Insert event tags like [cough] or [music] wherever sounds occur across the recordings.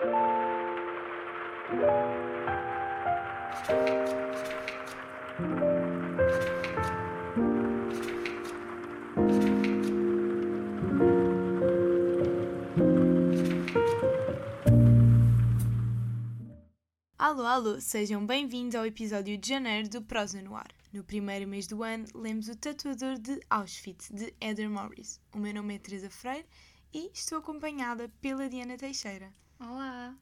Alô, alô, sejam bem-vindos ao episódio de janeiro do Prosa no Ar. No primeiro mês do ano, lemos O Tatuador de Auschwitz, de Heather Morris. O meu nome é Teresa Freire e estou acompanhada pela Diana Teixeira. Olá!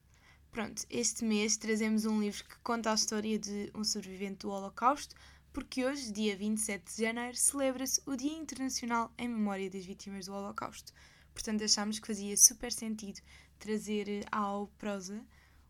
Pronto, este mês trazemos um livro que conta a história de um sobrevivente do Holocausto, porque hoje, dia 27 de janeiro, celebra-se o Dia Internacional em Memória das Vítimas do Holocausto. Portanto, achámos que fazia super sentido trazer ao prosa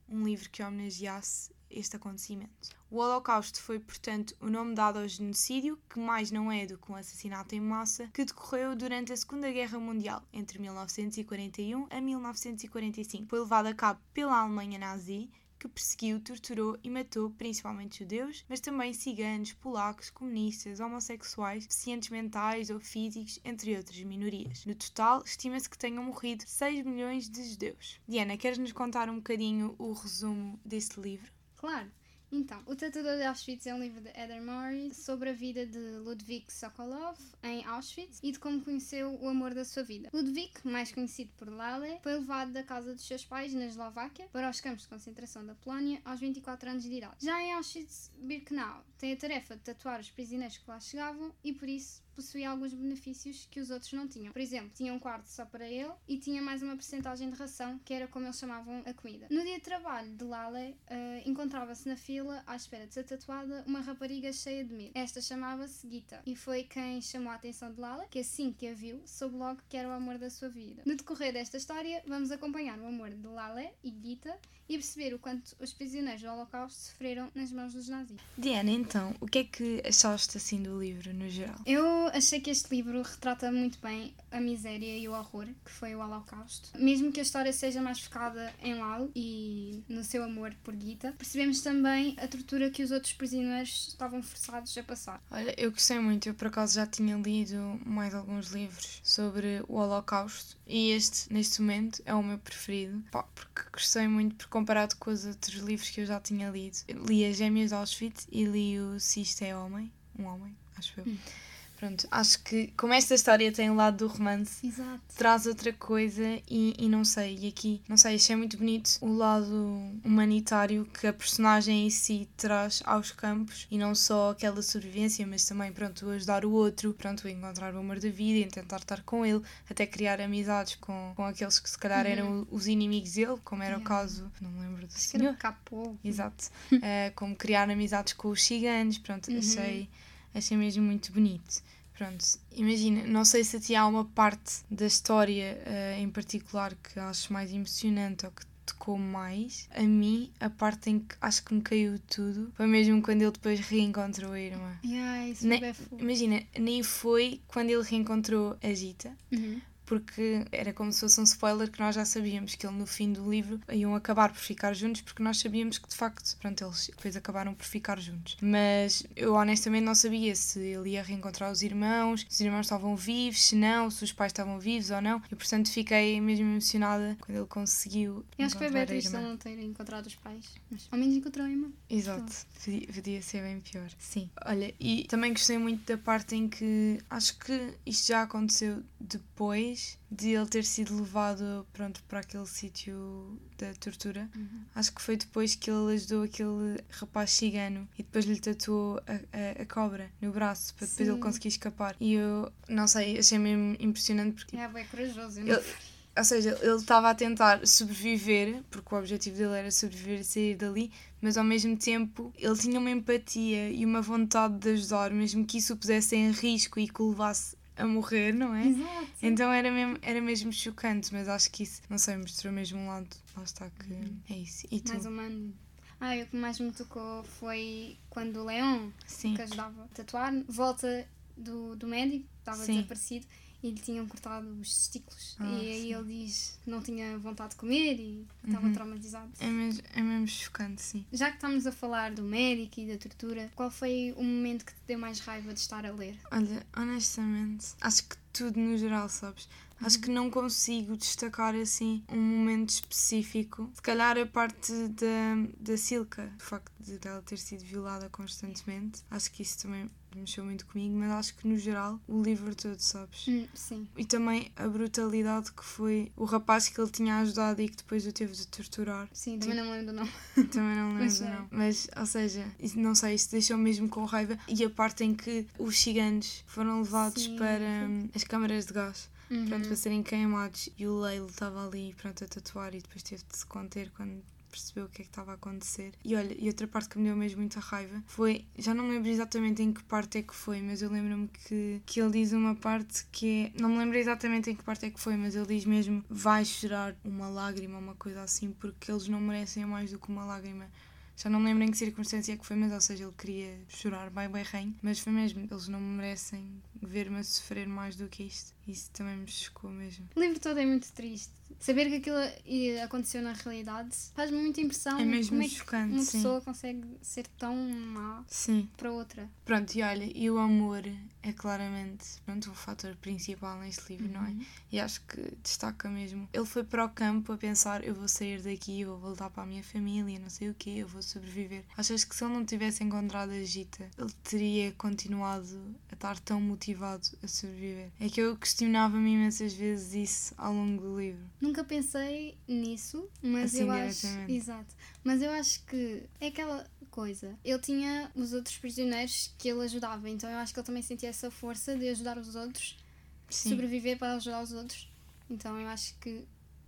um livro que homenageasse este acontecimento. O Holocausto foi, portanto, o nome dado ao genocídio, que mais não é do que um assassinato em massa, que decorreu durante a Segunda Guerra Mundial, entre 1941 a 1945. Foi levado a cabo pela Alemanha nazi, que perseguiu, torturou e matou principalmente judeus, mas também ciganos, polacos, comunistas, homossexuais, deficientes mentais ou físicos, entre outras minorias. No total, estima-se que tenham morrido 6 milhões de judeus. Diana, queres nos contar um bocadinho o resumo deste livro? Claro! Então, O Tatuador de Auschwitz é um livro de Heather Morris sobre a vida de Ludwig Sokolov em Auschwitz e de como conheceu o amor da sua vida. Ludwig, mais conhecido por Lale, foi levado da casa dos seus pais na Eslováquia para os campos de concentração da Polónia aos 24 anos de idade. Já em Auschwitz-Birkenau, tem a tarefa de tatuar os prisioneiros que lá chegavam e por isso possuía alguns benefícios que os outros não tinham. Por exemplo, tinha um quarto só para ele e tinha mais uma porcentagem de ração, que era como eles chamavam a comida. No dia de trabalho de Lale, uh, encontrava-se na fila, à espera de ser tatuada, uma rapariga cheia de medo. Esta chamava-se Gita e foi quem chamou a atenção de Lale, que assim que a viu, soube logo que era o amor da sua vida. No decorrer desta história, vamos acompanhar o amor de Lale e Gita e perceber o quanto os prisioneiros do Holocausto sofreram nas mãos dos nazis. Diana, então, o que é que achaste assim do livro no geral? Eu achei que este livro retrata muito bem a miséria e o horror que foi o Holocausto. Mesmo que a história seja mais focada em Lalo e no seu amor por Gita, percebemos também a tortura que os outros prisioneiros estavam forçados a passar. Olha, eu gostei muito, eu por acaso já tinha lido mais alguns livros sobre o Holocausto e este, neste momento, é o meu preferido, Pá, porque gostei muito, porque comparado com os outros livros que eu já tinha lido, li As Gêmeas de Auschwitz e li o Se Isto é Homem, um Homem, acho eu. Hum. Pronto, acho que como esta história tem o lado do romance, Exato. traz outra coisa e, e não sei, e aqui, não sei, achei muito bonito o lado humanitário que a personagem em si traz aos campos e não só aquela sobrevivência, mas também, pronto, ajudar o outro, pronto, encontrar o amor da vida, tentar estar com ele, até criar amizades com, com aqueles que se calhar uhum. eram os inimigos dele, como era yeah. o caso, não me lembro do senhor. Capô. Exato. uh, [laughs] como criar amizades com os ciganos, pronto, uhum. achei achei mesmo muito bonito. Pronto, imagina, não sei se ti há uma parte da história uh, em particular que acho mais emocionante ou que tocou mais. A mim, a parte em que acho que me caiu tudo foi mesmo quando ele depois reencontrou a irmã. Yeah, isso ne imagina, nem foi quando ele reencontrou a Gita. Uhum porque era como se fosse um spoiler que nós já sabíamos que ele no fim do livro iam acabar por ficar juntos porque nós sabíamos que de facto, pronto, eles depois acabaram por ficar juntos. Mas eu honestamente não sabia se ele ia reencontrar os irmãos, se os irmãos estavam vivos, se não, se os pais estavam vivos ou não. E portanto fiquei mesmo emocionada quando ele conseguiu. Eu acho que foi bem triste não ter encontrado os pais, mas ao menos encontrou a irmã. Exato, podia, podia ser bem pior. Sim. Olha, e também gostei muito da parte em que acho que isto já aconteceu depois depois de ele ter sido levado pronto, para aquele sítio da tortura, uhum. acho que foi depois que ele ajudou aquele rapaz cigano e depois lhe tatuou a, a, a cobra no braço para depois Sim. ele conseguir escapar. E eu, não sei, achei mesmo impressionante porque. É, bem corajoso, ele, ou seja, ele estava a tentar sobreviver, porque o objetivo dele era sobreviver e sair dali, mas ao mesmo tempo ele tinha uma empatia e uma vontade de ajudar, mesmo que isso o pusesse em risco e que o levasse a morrer, não é? Exato. Então era mesmo, era mesmo chocante, mas acho que isso, não sei, mostrou mesmo um lado, lá está que uhum. é isso. E tu? Mais humano. Ah, o que mais me tocou foi quando o Leon, Sim. que ajudava a tatuar, volta do, do médico, estava Sim. desaparecido, e lhe tinham cortado os testículos. Ah, e aí ele diz que não tinha vontade de comer e estava uhum. traumatizado. É mesmo, é mesmo chocante, sim. Já que estamos a falar do médico e da tortura, qual foi o momento que te deu mais raiva de estar a ler? Olha, honestamente, acho que tudo no geral, sabes? Acho que não consigo destacar assim um momento específico. Se calhar a parte da, da Silka, o facto de ela ter sido violada constantemente, acho que isso também mexeu muito comigo, mas acho que no geral o livro todo, sabes? Hum, sim. E também a brutalidade que foi o rapaz que ele tinha ajudado e que depois o teve de torturar. Sim, também não me lembro nome. [laughs] Também não lembro, Mas é. não. Mas, ou seja, não sei, isso deixou mesmo com raiva. E a parte em que os ciganos foram levados Sim. para hum, as câmaras de gás, Uhum. pronto, para serem queimados. E o Leilo estava ali, pronto, a tatuar e depois teve de se conter quando percebeu o que é que estava a acontecer. E olha, e outra parte que me deu mesmo muita raiva foi, já não me lembro exatamente em que parte é que foi, mas eu lembro-me que, que ele diz uma parte que é, não me lembro exatamente em que parte é que foi, mas ele diz mesmo, vai chorar uma lágrima, uma coisa assim, porque eles não merecem mais do que uma lágrima. Já não me lembro em que circunstância é que foi, mas ou seja, ele queria chorar bem bem reino, mas foi mesmo, eles não merecem ver-me a sofrer mais do que isto. Isso também me chocou mesmo. O livro todo é muito triste. Saber que aquilo aconteceu na realidade faz-me muita impressão. É mesmo como é que chocante, uma sim. pessoa consegue ser tão má Sim. para outra. Pronto, e olha, e o amor é claramente pronto, o fator principal neste livro, não é? Uhum. E acho que destaca mesmo. Ele foi para o campo a pensar: eu vou sair daqui, eu vou voltar para a minha família, não sei o quê, eu vou sobreviver. Achas que se ele não tivesse encontrado a Gita, ele teria continuado a estar tão motivado a sobreviver? É que eu questionava-me imensas vezes isso ao longo do livro. Nunca pensei nisso, mas Assim, eu acho. Exato. Mas eu acho que é aquela coisa. Ele tinha os outros prisioneiros que ele ajudava, então eu acho que ele também sentia essa força de ajudar os outros, Sim. sobreviver para ajudar os outros. Então eu acho que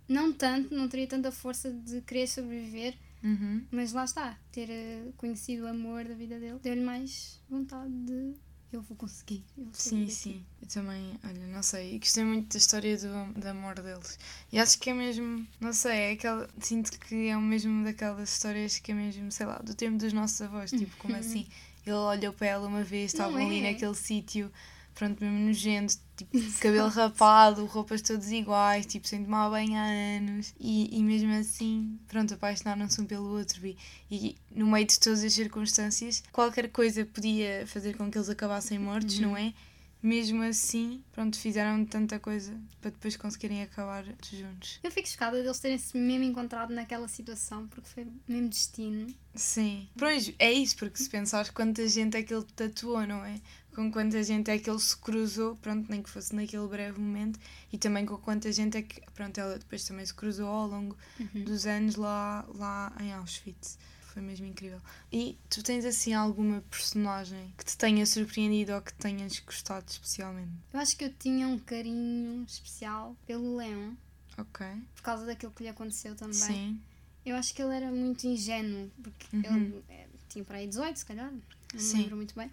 não tanto, não teria tanta força de querer sobreviver, Uhum. mas lá está, ter eh, conhecido o amor da vida dele, deu-lhe mais vontade de eu vou conseguir. Eu vou Sim, daqui. sim. Eu também, olha, não sei. e Gostei muito da história do, do amor deles. E acho que é mesmo, não sei, é aquela. Sinto que é o mesmo daquelas histórias que é mesmo, sei lá, do tempo dos nossos avós. Tipo, como [laughs] assim? Ele olhou para ela uma vez, estavam Não ali é? naquele sítio, pronto, mesmo nojento, tipo, [laughs] de cabelo rapado, roupas todas iguais, tipo, sem tomar banho há anos. E, e mesmo assim, pronto, apaixonaram-se um pelo outro. E, e no meio de todas as circunstâncias, qualquer coisa podia fazer com que eles acabassem mortos, não é? Mesmo assim, pronto, fizeram tanta coisa para depois conseguirem acabar juntos. Eu fico chocada deles terem se mesmo encontrado naquela situação, porque foi mesmo destino. Sim. Pois, é isso, porque se pensares quanta gente é que ele tatuou, não é? Com quanta gente é que ele se cruzou, pronto, nem que fosse naquele breve momento, e também com quanta gente é que, pronto, ela depois também se cruzou ao longo dos anos lá, lá em Auschwitz. Foi mesmo incrível. E tu tens assim alguma personagem que te tenha surpreendido ou que tenhas gostado especialmente? Eu acho que eu tinha um carinho especial pelo Leão, Ok. por causa daquilo que lhe aconteceu também. Sim. Eu acho que ele era muito ingênuo, porque Uhum. ele eh, tinha para aí 18, se calhar, não me lembro muito bem.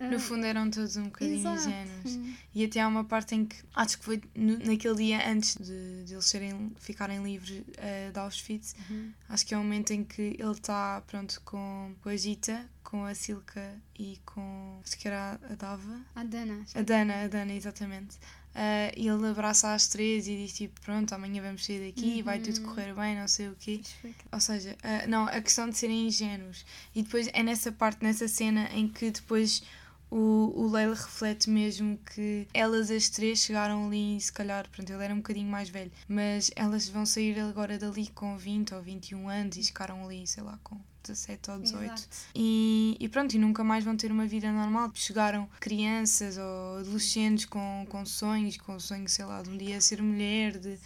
No Ah, fundo eram todos um bocadinho exato. ingênuos. E até há uma parte em que, acho que foi no- naquele dia antes de, de eles serem, ficarem livres eh, de Auschwitz, Uhum. acho que é o momento em que ele está, pronto, com, com a Gita, com a Silka e com, acho que era a Dava, A Dana. a Dana, a Dana, exatamente. Eh, e ele abraça as três e diz tipo, pronto, amanhã vamos sair daqui, vai tudo Uhum. correr bem, não sei o quê. Ou seja, a- não, a questão de serem ingênuos. E depois é nessa parte, nessa cena, em que depois o, o Leila reflete mesmo que elas as três chegaram ali, se calhar, pronto, ele era um bocadinho mais velho, mas elas vão sair agora dali com 20 ou 21 anos e chegaram ali, sei lá, com 17 ou 18. Exato. E, e pronto, e nunca mais vão ter uma vida normal. Chegaram crianças ou adolescentes com, com sonhos, com sonhos, sei lá, de um dia ser mulher, de,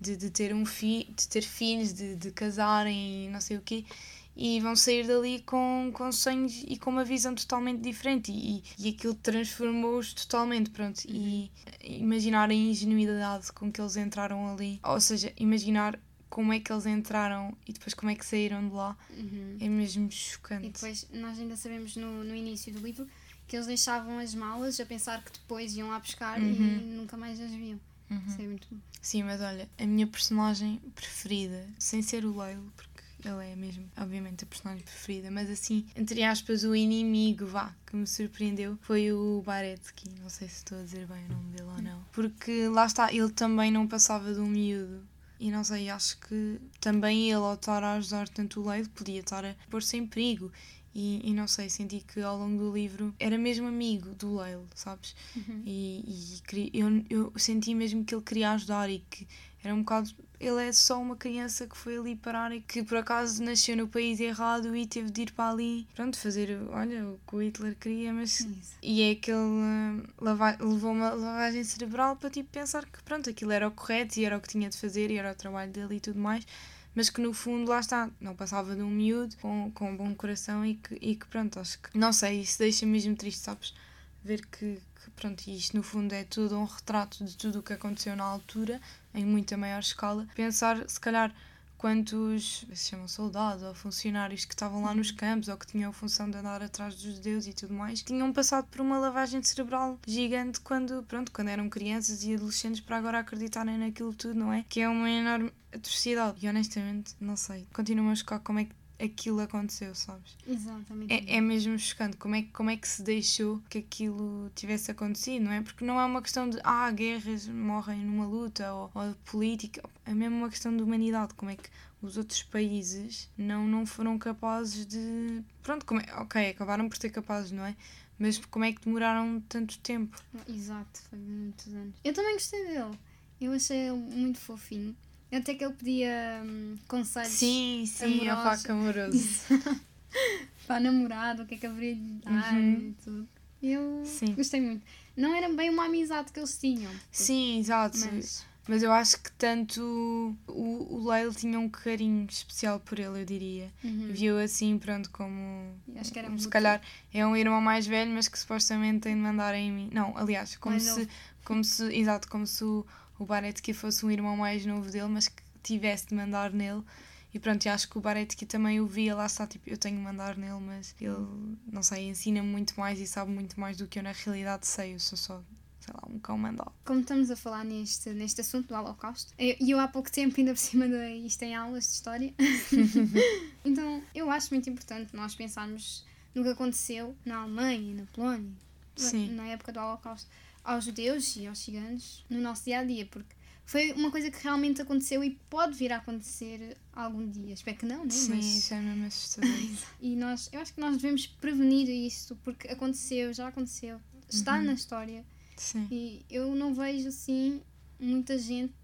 de, de ter um fi, de ter filhos, de, de casarem e não sei o quê. E vão sair dali com, com sonhos e com uma visão totalmente diferente. E, e aquilo transformou-os totalmente, pronto. E imaginar a ingenuidade com que eles entraram ali. Ou seja, imaginar como é que eles entraram e depois como é que saíram de lá. Uhum. É mesmo chocante. E depois nós ainda sabemos no, no início do livro que eles deixavam as malas a pensar que depois iam lá buscar Uhum. e nunca mais as viam. Isso é muito bom. Sim, mas olha, a minha personagem preferida, sem ser o Leilo, porque ele é mesmo, obviamente, a personagem preferida, mas assim, entre aspas, o inimigo, vá, que me surpreendeu, foi o Baretsky. Não sei se estou a dizer bem o nome dele ou não. Porque lá está, ele também não passava de um miúdo. E não sei, acho que também ele, ao estar a ajudar tanto o Leilo, podia estar a pôr-se em perigo. E, e, não sei, senti que ao longo do livro era mesmo amigo do Leil, sabes? Uhum. E, e eu, eu senti mesmo que ele queria ajudar e que era um bocado. Ele é só uma criança que foi ali parar e que por acaso nasceu no país errado e teve de ir para ali, pronto, fazer, olha, o que o Hitler queria, mas. Isso. E é que ele uh, lava, levou uma lavagem cerebral para tipo pensar que, pronto, aquilo era o correto e era o que tinha de fazer e era o trabalho dele e tudo mais mas que no fundo lá está, não passava de um miúdo com, com um bom coração e que, e que pronto, acho que não sei, isso deixa mesmo triste, sabes? Ver que, que pronto, isto no fundo é tudo um retrato de tudo o que aconteceu na altura, em muita maior escala. Pensar, se calhar, quantos se chamam soldados ou funcionários que estavam lá nos campos ou que tinham a função de andar atrás dos judeus e tudo mais, tinham passado por uma lavagem cerebral gigante quando, pronto, quando eram crianças e adolescentes para agora acreditarem naquilo tudo, não é? Que é uma enorme atrocidade. E honestamente, não sei, continuo a chocar como é que aquilo aconteceu, sabes? Exatamente. É, é mesmo chocante como é, como é que se deixou que aquilo tivesse acontecido, não é? Porque não é uma questão de, ah, guerras morrem numa luta ou, ou política, é mesmo uma questão de humanidade, como é que os outros países não, não foram capazes de. Pronto, como é, ok, acabaram por ser capazes, não é? Mas como é que demoraram tanto tempo? Exato, foi muitos anos. Eu também gostei dele. Eu achei ele muito fofinho. Até que ele pedia hum, conselhos. Sim, sim, [laughs] a faca amoroso. Para namorado, o que é que haveria de dar uhum. e tudo. Eu sim. gostei muito. Não era bem uma amizade que eles tinham. Sim, exato. Mas, mas eu acho que tanto o, o Leil tinha um carinho especial por ele, eu diria. Uhum. Viu assim, pronto, como. Acho que era como muito... se calhar é um irmão mais velho, mas que supostamente tem de mandar em mim. Não, aliás, como mais se. Como se. Exato, como se o o Baretki fosse um irmão mais novo dele, mas que tivesse de mandar nele. E pronto, eu acho que o Baretki também o via lá está, tipo, eu tenho de mandar nele, mas ele, não sei, ensina-me muito mais e sabe muito mais do que eu na realidade sei, eu sou só, sei lá, um cão mandado. Como estamos a falar neste, neste assunto do Holocausto, e eu, eu, há pouco tempo ainda por cima de isto em aulas de história, [laughs] então eu acho muito importante nós pensarmos no que aconteceu na Alemanha e na Polónia, Sim. na época do Holocausto aos judeus e aos ciganos no nosso dia a dia, porque foi uma coisa que realmente aconteceu e pode vir a acontecer algum dia. Espero que não, né? Sim, Mas... isso é mesmo assustador. [laughs] e nós, eu acho que nós devemos prevenir isso, porque aconteceu, já aconteceu, está uhum. na história. Sim. E eu não vejo assim muita gente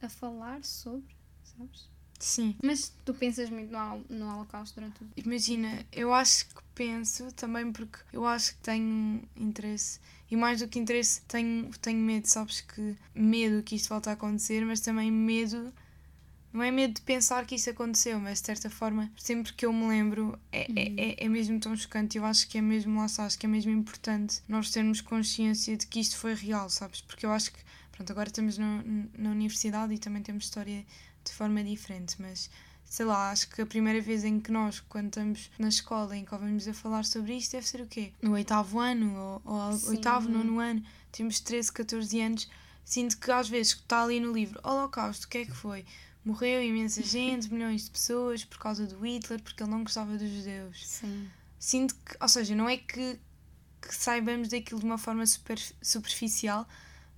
a falar sobre, sabes? Sim. Mas tu pensas muito no, no Holocausto durante o. Imagina, eu acho que penso também porque eu acho que tenho interesse e mais do que interesse, tenho, tenho medo, sabes que medo que isto volte a acontecer, mas também medo. Não é medo de pensar que isso aconteceu, mas de certa forma, sempre que eu me lembro, é, é uhum. é, é, mesmo tão chocante. Eu acho que é mesmo, lá acho que é mesmo importante nós termos consciência de que isto foi real, sabes? Porque eu acho que, pronto, agora estamos no, na universidade e também temos história de forma diferente, mas sei lá, acho que a primeira vez em que nós, quando estamos na escola, em que ouvimos a falar sobre isto, deve ser o quê? No oitavo ano, ou, ou oitavo, nono ano, temos 13, 14 anos, sinto que às vezes está ali no livro Holocausto, o que é que foi? Morreu imensa gente, [laughs] milhões de pessoas por causa do Hitler, porque ele não gostava dos judeus. Sim. Sinto que, ou seja, não é que, que saibamos daquilo de uma forma super, superficial,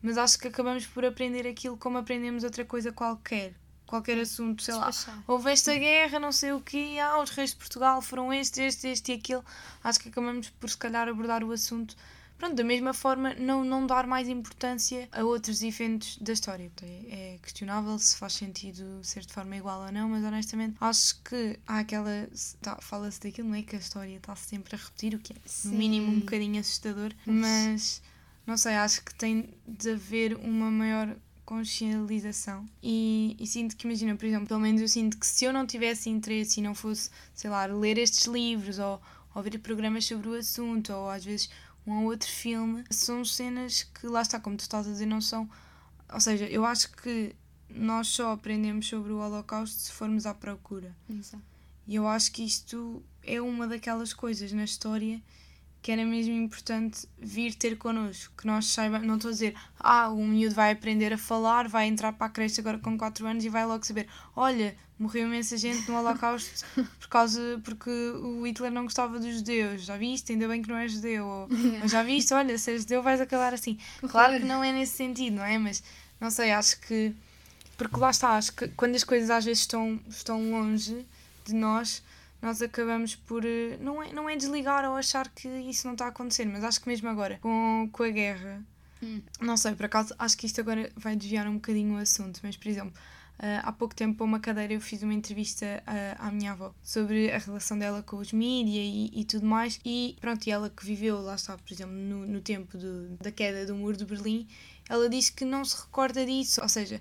mas acho que acabamos por aprender aquilo como aprendemos outra coisa qualquer qualquer assunto, sei lá, houve esta guerra, não sei o quê, ah, os reis de Portugal foram este, este, este e aquele. Acho que acabamos por se calhar abordar o assunto. Pronto, da mesma forma, não, não dar mais importância a outros eventos da história. É, é questionável se faz sentido ser de forma igual ou não, mas honestamente acho que há aquela. Tá, Fala-se daquilo, não é? Que a história está sempre a repetir, o que é, no mínimo, um bocadinho assustador, mas não sei, acho que tem de haver uma maior consciencialização e, e, sinto que, imagina, por exemplo, pelo menos eu sinto que se eu não tivesse interesse e não fosse, sei lá, ler estes livros ou, ou ver programas sobre o assunto ou às vezes um ou outro filme, são cenas que, lá está, como tu estás a dizer, não são. Ou seja, eu acho que nós só aprendemos sobre o Holocausto se formos à procura. Exato. E eu acho que isto é uma daquelas coisas na história que era mesmo importante vir ter connosco, que nós saibamos, não estou a dizer, ah, o miúdo vai aprender a falar, vai entrar para a creche agora com 4 anos e vai logo saber, olha, morreu imensa gente no Holocausto [laughs] por causa, porque o Hitler não gostava dos judeus, já viste? Ainda bem que não é judeu, [laughs] ou, já viste? Olha, se és judeu vais acabar assim. Claro que não é nesse sentido, não é? Mas, não sei, acho que, porque lá está, acho que quando as coisas às vezes estão, estão longe de nós, nós acabamos por. eh, Não é, não é desligar ou achar que isso não está a acontecer, mas acho que mesmo agora, com, com a guerra, Hum. não sei, por acaso, acho que isto agora vai desviar um bocadinho o assunto, mas por exemplo. ah, há pouco tempo, para uma cadeira, eu fiz uma entrevista ah, à minha avó sobre a relação dela com os mídia e, e tudo mais. E pronto, e ela que viveu, lá está, por exemplo, no, no tempo do- da queda do muro de Berlim, ela disse que não se recorda disso, ou seja,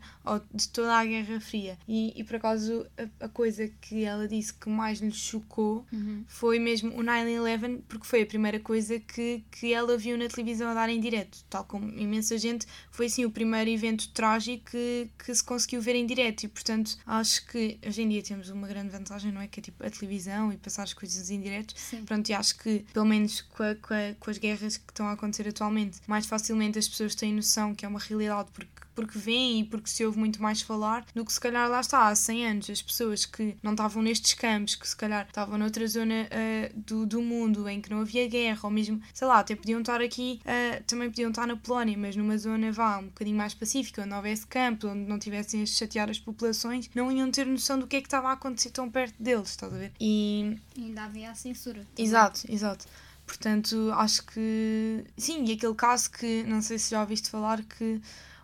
de toda a Guerra Fria. E, e por acaso, a, a coisa que ela disse que mais lhe chocou Uhum. foi mesmo o 9-11, porque foi a primeira coisa que, que ela viu na televisão a dar em direto. Tal como imensa gente, foi assim o primeiro evento trágico que, que se conseguiu ver em direto. E portanto, acho que hoje em dia temos uma grande vantagem, não é? Que é tipo a televisão e passar as coisas em direto. Sim. Pronto, e acho que, pelo menos com, a- com, a- com as guerras que estão a acontecer atualmente, mais facilmente as pessoas têm noção que é uma realidade porque, porque veem e porque se ouve muito mais falar do que se calhar lá está há 100 anos. As pessoas que não estavam nestes campos, que se calhar estavam noutra zona ah, do, do mundo em que não havia guerra, ou mesmo, sei lá, até podiam estar aqui, ah, também podiam estar na Polónia, mas numa zona vá um bocadinho mais pacífica, onde não houvesse campo, onde não tivessem a chatear as populações, não iam ter noção do que é que estava a acontecer tão perto deles, estás a ver? E E ainda havia a censura. também. Exato, exato. Portanto, acho que sim, e aquele caso que não sei se já ouviste falar que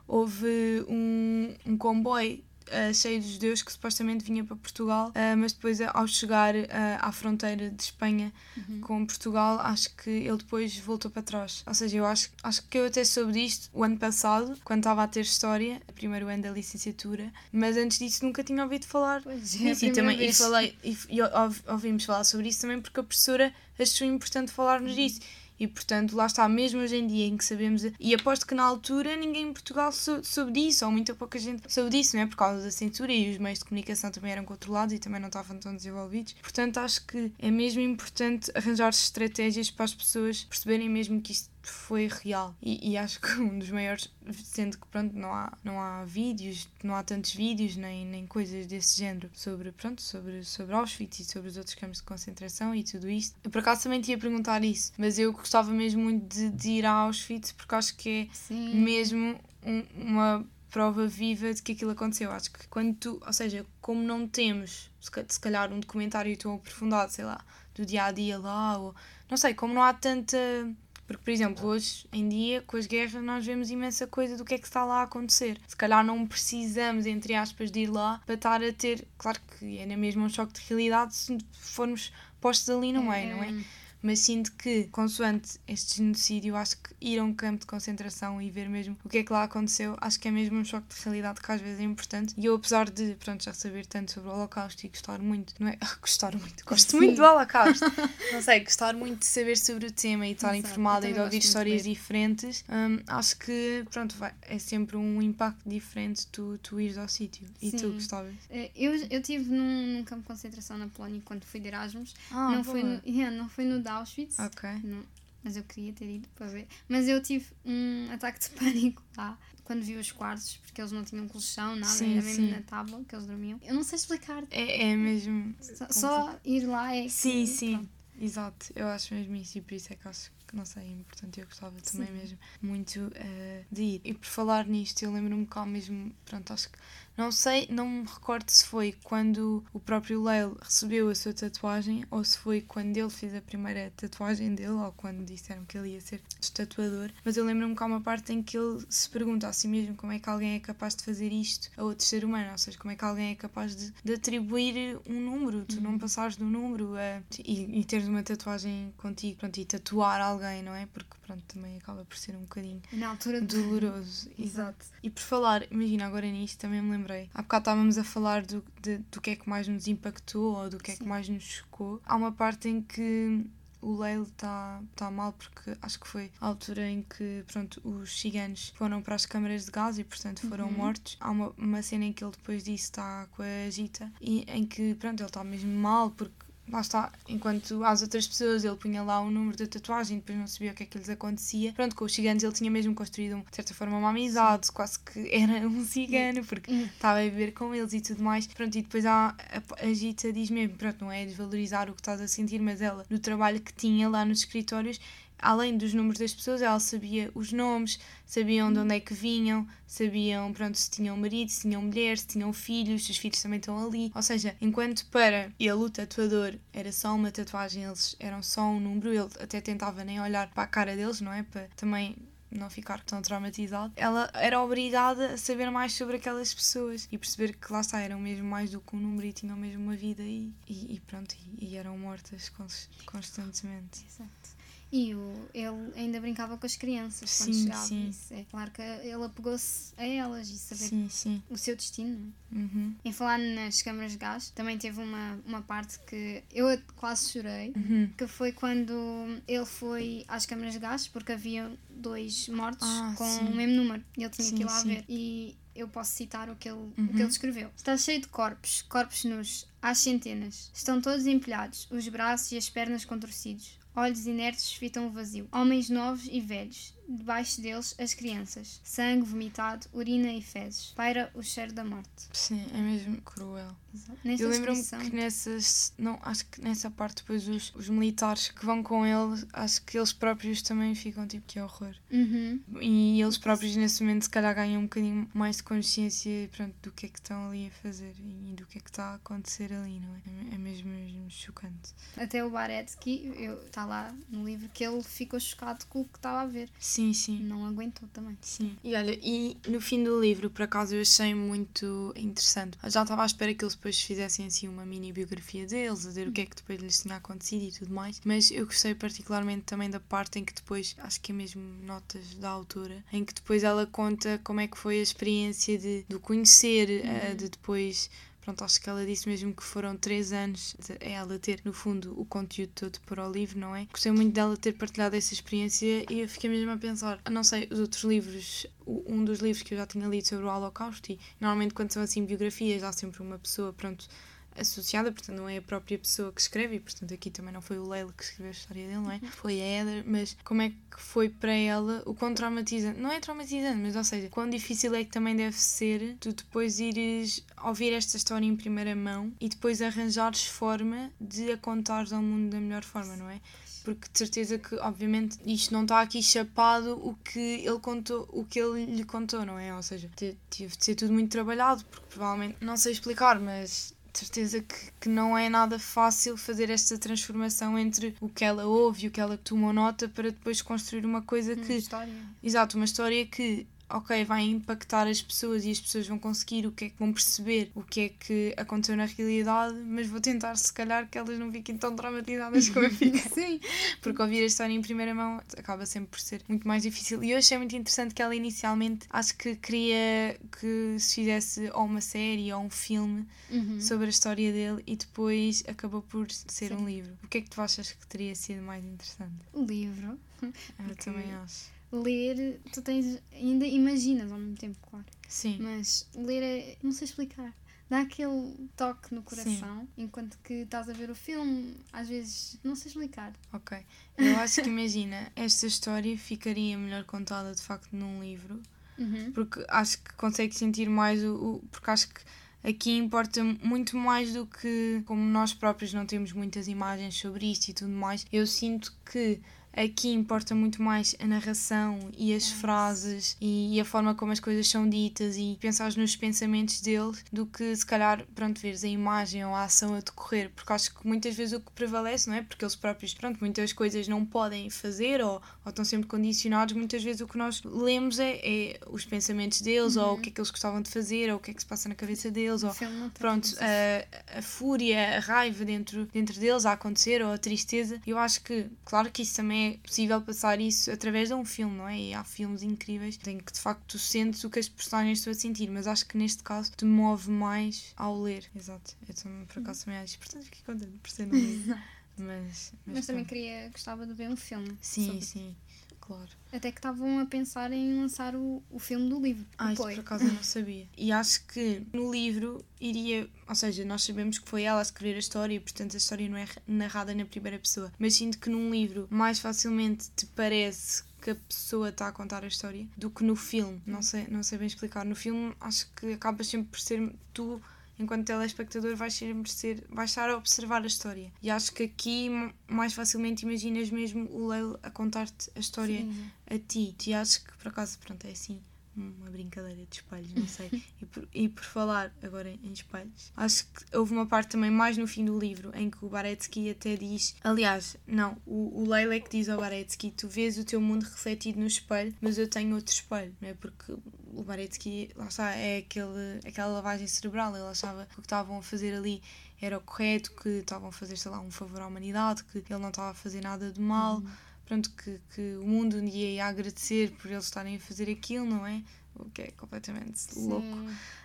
houve um, um comboio ah, cheio de judeus que supostamente vinha para Portugal, ah, mas depois ah, ao chegar ah, à fronteira de Espanha Uhum. com Portugal, acho que ele depois voltou para trás. Ou seja, eu acho, acho que eu até soube disto o ano passado, quando estava a ter história, primeiro ano da licenciatura, mas antes disso nunca tinha ouvido falar Pois é, e também e falei e, e ouv- ouvimos falar sobre isso também porque a professora achou importante falar-nos disso. E portanto, lá está, mesmo hoje em dia em que sabemos, e aposto que na altura ninguém em Portugal sou- soube disso, ou muita pouca gente soube disso, não é? Por causa da censura e os meios de comunicação também eram controlados e também não estavam tão desenvolvidos. Portanto, acho que é mesmo importante arranjar estratégias para as pessoas perceberem mesmo que isto foi real. E, e acho que um dos maiores, sendo que pronto, não há, não há vídeos, não há tantos vídeos nem, nem coisas desse género sobre, pronto, sobre, sobre Auschwitz e sobre os outros campos de concentração e tudo isto. Eu por acaso também te ia perguntar isso, mas eu gostava mesmo muito de, de ir a Auschwitz porque acho que é Sim. mesmo um- uma prova viva de que aquilo aconteceu. Acho que quando tu, ou seja, como não temos, se ca- se calhar, um documentário tão aprofundado, sei lá, do dia a dia lá, ou não sei, como não há tanta. Porque, por exemplo, hoje em dia, com as guerras, nós vemos imensa coisa do que é que está lá a acontecer. Se calhar não precisamos, entre aspas, de ir lá para estar a ter. Claro que é na mesma um choque de realidade se formos postos ali no meio, não é? Mas sinto que, consoante este genocídio, acho que ir a um campo de concentração e ver mesmo o que é que lá aconteceu, acho que é mesmo um choque de realidade que às vezes é importante. E eu, apesar de, pronto, já saber tanto sobre o Holocausto e gostar muito, não é? [laughs] gostar muito, gosto Sim. muito do Holocausto. [laughs] não sei, gostar muito de saber sobre o tema e estar Exato, informada e de ouvir histórias diferentes, hum, acho que, pronto, vai, é sempre um impacto diferente tu, tu ires ao sítio. E tu Sim. gostavas? Eh, Eu, eu estive num, num campo de concentração na Polónia quando fui de Erasmus. Ah, não, foi no, yeah, não foi no de Auschwitz. Ok. Não, mas eu queria ter ido para ver. Mas eu tive um ataque de [laughs] pânico lá quando vi os quartos, porque eles não tinham colchão, nada, Sim, era mesmo sim. na tábua que eles dormiam. Eu não sei explicar. É, é mesmo. Só, só ir lá é. que- Sim, sim, pronto. exato. Eu acho mesmo isso e por isso é que acho que, não sei, é importante. Eu gostava também Sim. mesmo muito eh, de ir. E por falar nisto, eu lembro-me cá mesmo, pronto, acho que. Não sei, não me recordo se foi quando o próprio Leil recebeu a sua tatuagem ou se foi quando ele fez a primeira tatuagem dele ou quando disseram que ele ia ser tatuador. Mas eu lembro-me que há uma parte em que ele se pergunta a si mesmo como é que alguém é capaz de fazer isto a outro ser humano, ou seja, como é que alguém é capaz de, de atribuir um número, tu não passares do número a- e, e teres uma tatuagem contigo, pronto, e tatuar alguém, não é? Porque pronto, também acaba por ser um bocadinho Na altura do. doloroso. [laughs] Exato. E por falar, imagina agora nisto, também me lembrei. Há bocado estávamos a falar do, de- do que é que mais nos impactou ou do que é que Sim. mais nos chocou. Há uma parte em que o Leil está tá mal porque acho que foi a altura em que pronto, os ciganos foram para as câmaras de gás e portanto foram Uhum. mortos. Há uma, uma cena em que ele depois disso está com a Gita e em que pronto, ele está mesmo mal porque lá está, enquanto às outras pessoas ele punha lá o número da tatuagem depois não sabia o que é que lhes acontecia. Pronto, com os ciganos ele tinha mesmo construído de certa forma uma amizade, quase que era um cigano porque Hum. estava a viver com eles e tudo mais. Pronto, e depois há, a, a Gita diz mesmo, pronto, não é desvalorizar o que estás a sentir, mas ela, no trabalho que tinha lá nos escritórios, além dos números das pessoas, ela sabia os nomes, sabiam de onde é que vinham, sabiam pronto, se tinham marido, se tinham mulher, se tinham filhos, se os filhos também estão ali. Ou seja, enquanto para ele, o tatuador, era só uma tatuagem, eles eram só um número, ele até tentava nem olhar para a cara deles, não é? Para também não ficar tão traumatizado, ela era obrigada a saber mais sobre aquelas pessoas e perceber que lá está, eram mesmo mais do que um número e tinham mesmo uma vida e, e, e pronto, e, e, eram mortas constantemente. Exato. E o, ele ainda brincava com as crianças quando sim, chegava. Sim. Isso. É claro que ele apegou-se a elas e saber sim, sim. o seu destino. É? Uhum. Em falar nas câmaras de gás, também teve uma, uma parte que eu quase chorei, uhum. que foi quando ele foi às câmaras de gás, porque havia dois mortos ah, com sim. o mesmo número. E ele tinha que ir lá ver. E eu posso citar o que ele, uhum. o que ele uhum. escreveu. Está cheio de corpos, corpos nus, às centenas. Estão todos empilhados, os braços e as pernas contorcidos. Olhos inertes fitam o vazio. Homens novos e velhos, debaixo deles as crianças. Sangue vomitado, urina e fezes. Paira o cheiro da morte. Sim, é mesmo cruel. Eu lembro-me que nessas. Não, acho que nessa parte depois os, os militares que vão com ele, acho que eles próprios também ficam tipo que horror. Uhum. E eles próprios nesse momento se calhar ganham um bocadinho mais de consciência pronto, do que é que estão ali a fazer e do que é que está a acontecer ali, não é? É mesmo, mesmo chocante. Até o Baretsky, está lá no livro, que ele ficou chocado com o que estava a ver. Sim, sim. Não aguentou também. Sim. E olha, e no fim do livro, por acaso, eu achei muito interessante. já estava à espera que eles depois fizessem assim uma mini biografia deles, a ver o que é que depois lhes tinha acontecido e tudo mais. Mas eu gostei particularmente também da parte em que depois, acho que é mesmo notas da autora, em que depois ela conta como é que foi a experiência de, de conhecer, eh, uhum. de depois pronto, acho que ela disse mesmo que foram três anos de ela ter, no fundo, o conteúdo todo para o livro, não é? Gostei muito dela ter partilhado essa experiência e eu fiquei mesmo a pensar, não sei, os outros livros, um dos livros que eu já tinha lido sobre o Holocausto e normalmente quando são assim biografias há sempre uma pessoa, pronto, associada, portanto não é a própria pessoa que escreve, e portanto aqui também não foi o Leila que escreveu a história dele, não é? Uhum. Foi a Heather, mas como é que foi para ela o quão traumatizante, não é traumatizante, mas ou seja, quão difícil é que também deve ser tu depois ires ouvir esta história em primeira mão e depois arranjares forma de a contares ao mundo da melhor forma, não é? porque de certeza que, obviamente, isto não está aqui chapado o que ele contou, o que ele lhe contou, não é? Ou seja, teve de ser tudo muito trabalhado, porque provavelmente, não sei explicar, mas de certeza que, que não é nada fácil fazer esta transformação entre o que ela ouve e o que ela tomou nota para depois construir uma coisa uma que. História. Exato, uma história que ok, vai impactar as pessoas e as pessoas vão conseguir o que é que vão perceber o que é que aconteceu na realidade, mas vou tentar se calhar que elas não fiquem tão traumatizadas como eu [laughs] fiquei. Sim. Porque ouvir a história em primeira mão acaba sempre por ser muito mais difícil. E eu achei muito interessante que ela inicialmente acho que queria que se fizesse ou uma série ou um filme uhum. sobre a história dele e depois acabou por ser Sim. um livro. O que é que tu achas que teria sido mais interessante? O livro. Eu também acho ler, tu tens. ainda imaginas ao mesmo tempo, claro. Sim. Mas ler é. não sei explicar. Dá aquele toque no coração, Sim. enquanto que estás a ver o filme, às vezes não sei explicar. Ok. Eu acho que imagina, esta história ficaria melhor contada de facto num livro, uhum. porque acho que consegue sentir mais o, o. Porque acho que aqui importa muito mais do que como nós próprios não temos muitas imagens sobre isto e tudo mais. Eu sinto que Aqui importa muito mais a narração e as frases e, a forma como as coisas são ditas e pensar nos pensamentos dele do que se calhar, pronto, veres a imagem ou a ação a decorrer, porque acho que muitas vezes o que prevalece, não é? Porque eles próprios, pronto, muitas coisas não podem fazer ou, ou estão sempre condicionados, muitas vezes o que nós lemos é, é os pensamentos deles uhum. ou o que é que eles gostavam de fazer ou o que é que se passa na cabeça deles ou, pronto, a, a fúria, a raiva dentro, dentro deles a acontecer ou a tristeza. Eu acho que, claro que isso também é é possível passar isso através de um filme, não é? E há filmes incríveis em que de facto tu sentes o que as personagens estão a sentir, mas acho que neste caso te move mais ao ler. Exato. Eu também, por acaso, também acho. Portanto, fiquei contente por ser no livro. [laughs] Mas, mas, mas também queria, gostava de ver um filme. Sim, sobre... sim. Claro. Até que estavam a pensar em lançar o, o filme do livro. Ah, isso por acaso eu não sabia. [laughs] E acho que no livro iria. Ou seja, nós sabemos que foi ela a escrever a história e, portanto, a história não é narrada na primeira pessoa. Mas sinto que num livro mais facilmente te parece que a pessoa está a contar a história do que no filme. Não sei, não sei bem explicar. No filme acho que acaba sempre por ser tu enquanto telespectador, vais sempre ser, vais estar a observar a história. E acho que aqui mais facilmente imaginas mesmo o Leil a contar-te a história Sim. a ti. E acho que por acaso, pronto, é assim uma brincadeira de espelhos, não sei. e, por, e por falar agora em espelhos, acho que houve uma parte também mais no fim do livro em que o Baretsky até diz: aliás, não, o, o Leila é que diz ao Baretsky: tu vês o teu mundo refletido no espelho, mas eu tenho outro espelho, não é? Porque o Baretsky, lá está, é aquele, aquela lavagem cerebral, ele achava que o que estavam a fazer ali era o correto, que estavam a fazer, sei lá, um favor à humanidade, que ele não estava a fazer nada de mal. Uhum pronto, que, que o mundo dia ia agradecer por eles estarem a fazer aquilo, não é? O que é completamente Sim. louco.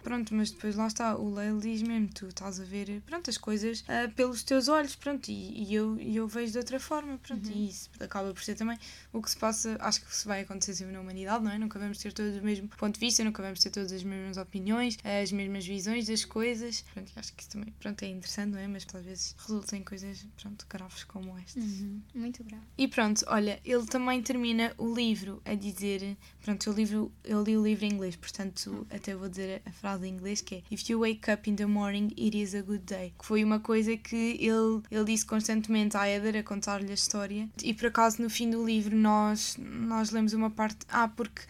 Pronto, mas depois lá está, o Leil diz mesmo, tu estás a ver pronto, as coisas uh, pelos teus olhos, pronto, e, e, eu, e eu vejo de outra forma, pronto, uhum. e isso acaba por ser também o que se passa, acho que se vai acontecer sempre na humanidade, não é? Nunca vamos ter todos o mesmo ponto de vista, nunca vamos ter todas as mesmas opiniões, as mesmas visões das coisas, pronto, acho que isso também, pronto, é interessante, não é? Mas às vezes resulta em coisas, pronto, graves como estas. Uhum. Muito grave. E pronto, olha, ele também termina o livro a dizer, pronto, o livro, eu li o livro livro em inglês, portanto, até vou dizer a frase em inglês que é If you wake up in the morning, it is a good day. Que foi uma coisa que ele, ele disse constantemente à Heather a contar-lhe a história. E por acaso, no fim do livro, nós, nós lemos uma parte. Ah, porque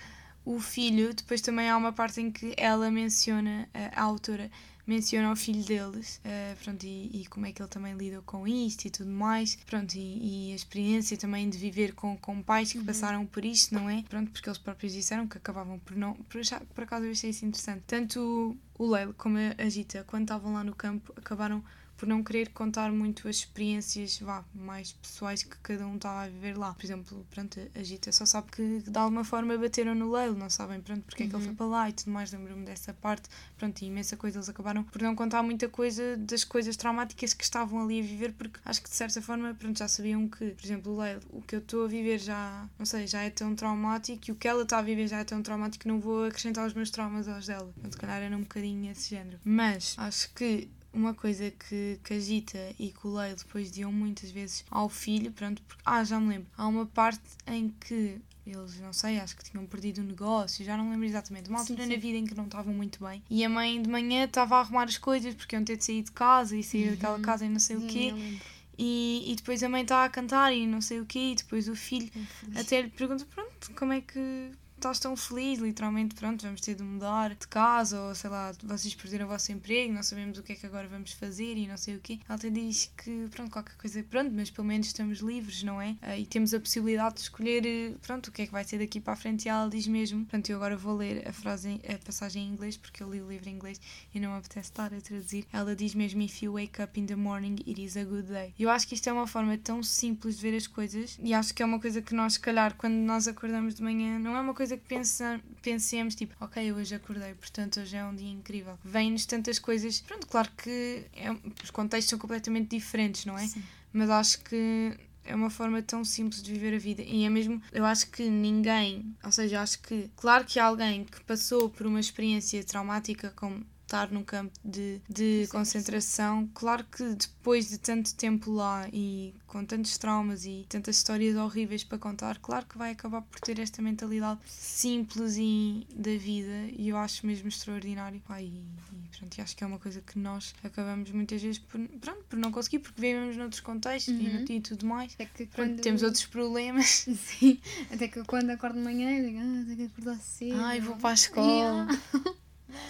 o filho, depois também há uma parte em que ela menciona, a, a autora menciona o filho deles uh, pronto, e, e, como é que ele também lida com isto e tudo mais pronto, e, e a experiência também de viver com, com pais que uhum. passaram por isto, não é? Pronto, porque eles próprios disseram que acabavam por não por, achar, por acaso eu achei isso interessante tanto o Leil como a Gita quando estavam lá no campo acabaram por não querer contar muito as experiências vá, mais pessoais que cada um estava a viver lá. Por exemplo, pronto, a Gita só sabe que de alguma forma bateram no leilo, não sabem pronto, porque uhum. é que ele foi uhum. para lá e tudo mais. Lembro-me dessa parte, pronto, e imensa coisa. Eles acabaram por não contar muita coisa das coisas traumáticas que estavam ali a viver, porque acho que de certa forma, pronto, já sabiam que, por exemplo, o leilo, o que eu estou a viver já, não sei, já é tão traumático e o que ela está a viver já é tão traumático que não vou acrescentar os meus traumas aos dela. Portanto, se calhar era um bocadinho esse género. Mas acho que uma coisa que, que a Gita e que o Leio depois diziam muitas vezes ao filho, pronto, porque, ah, já me lembro, há uma parte em que eles, não sei, acho que tinham perdido o negócio, já não lembro exatamente, uma altura sim, sim. na vida em que não estavam muito bem. E a mãe de manhã estava a arrumar as coisas porque iam ter de sair de casa e sair uhum. daquela casa e não sei sim, o quê. E, e depois a mãe está a cantar e não sei o quê, e depois o filho até lhe pergunta: pronto, como é que estás tão feliz, literalmente, pronto, vamos ter de mudar de casa, ou sei lá, vocês perderam o vosso emprego, não sabemos o que é que agora vamos fazer e não sei o quê. Ela até diz que, pronto, qualquer coisa, pronto, mas pelo menos estamos livres, não é? Uh, e temos a possibilidade de escolher, uh, pronto, o que é que vai ser daqui para a frente. E ela diz mesmo, pronto, eu agora vou ler a frase, a passagem em inglês, porque eu li o livro em inglês e não me apetece estar a traduzir. Ela diz mesmo, if you wake up in the morning, it is a good day. Eu acho que isto é uma forma tão simples de ver as coisas e acho que é uma coisa que nós, se calhar, quando nós acordamos de manhã, não é uma coisa que pensa, pensemos tipo, ok, hoje acordei, portanto hoje é um dia incrível. Vêm-nos tantas coisas. Pronto, claro que é, os contextos são completamente diferentes, não é? Sim. Mas acho que é uma forma tão simples de viver a vida e é mesmo eu acho que ninguém ou seja acho que claro que alguém que passou por uma experiência traumática como estar num campo de, de concentração. Claro que depois de tanto tempo lá e com tantos traumas e tantas histórias horríveis para contar, claro que vai acabar por ter esta mentalidade simples e da vida e eu acho mesmo extraordinário. Pai, e, e pronto, acho que é uma coisa que nós acabamos muitas vezes por, pronto, por não conseguir, porque vivemos noutros contextos uhum. e, e, tudo mais. É que quando... Pronto, temos outros problemas. [laughs] Sim, até que quando acordo de manhã eu digo, ah, tenho que acordar cedo. Ai, vou para a escola. Yeah.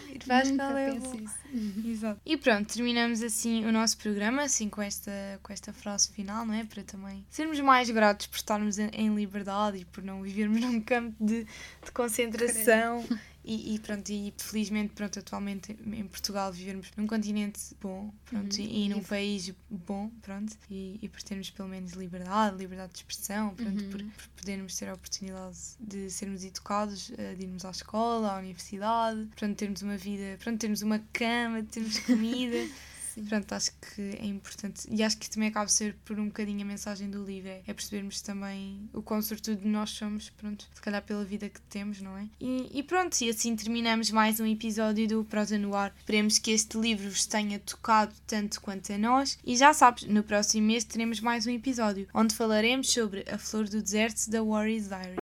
Ir para a escola vou. Exato. E pronto, terminamos assim o nosso programa, assim com esta, com esta frase final, não é? Para também sermos mais gratos por estarmos em liberdade e por não vivermos [laughs] num campo de, de concentração. E, e, pronto, e felizmente pronto, atualmente em Portugal vivermos num continente bom pronto, uhum, e, e num país bom pronto, e, e por termos pelo menos liberdade, liberdade de expressão, pronto, uhum. por, por, podermos ter a oportunidade de sermos educados, eh, de irmos à escola, à universidade, pronto, termos uma vida, pronto, termos uma cama, termos comida. [laughs] Sim. Pronto, acho que é importante. E acho que também acaba de ser por um bocadinho a mensagem do livro, é, é percebermos também o quão sortudo nós somos, pronto, se calhar pela vida que temos, não é? E, e pronto, e assim terminamos mais um episódio do Prosa no Ar. Esperemos que este livro vos tenha tocado tanto quanto a nós. E já sabes, no próximo mês teremos mais um episódio, onde falaremos sobre A Flor do Deserto da Warrior's Diary.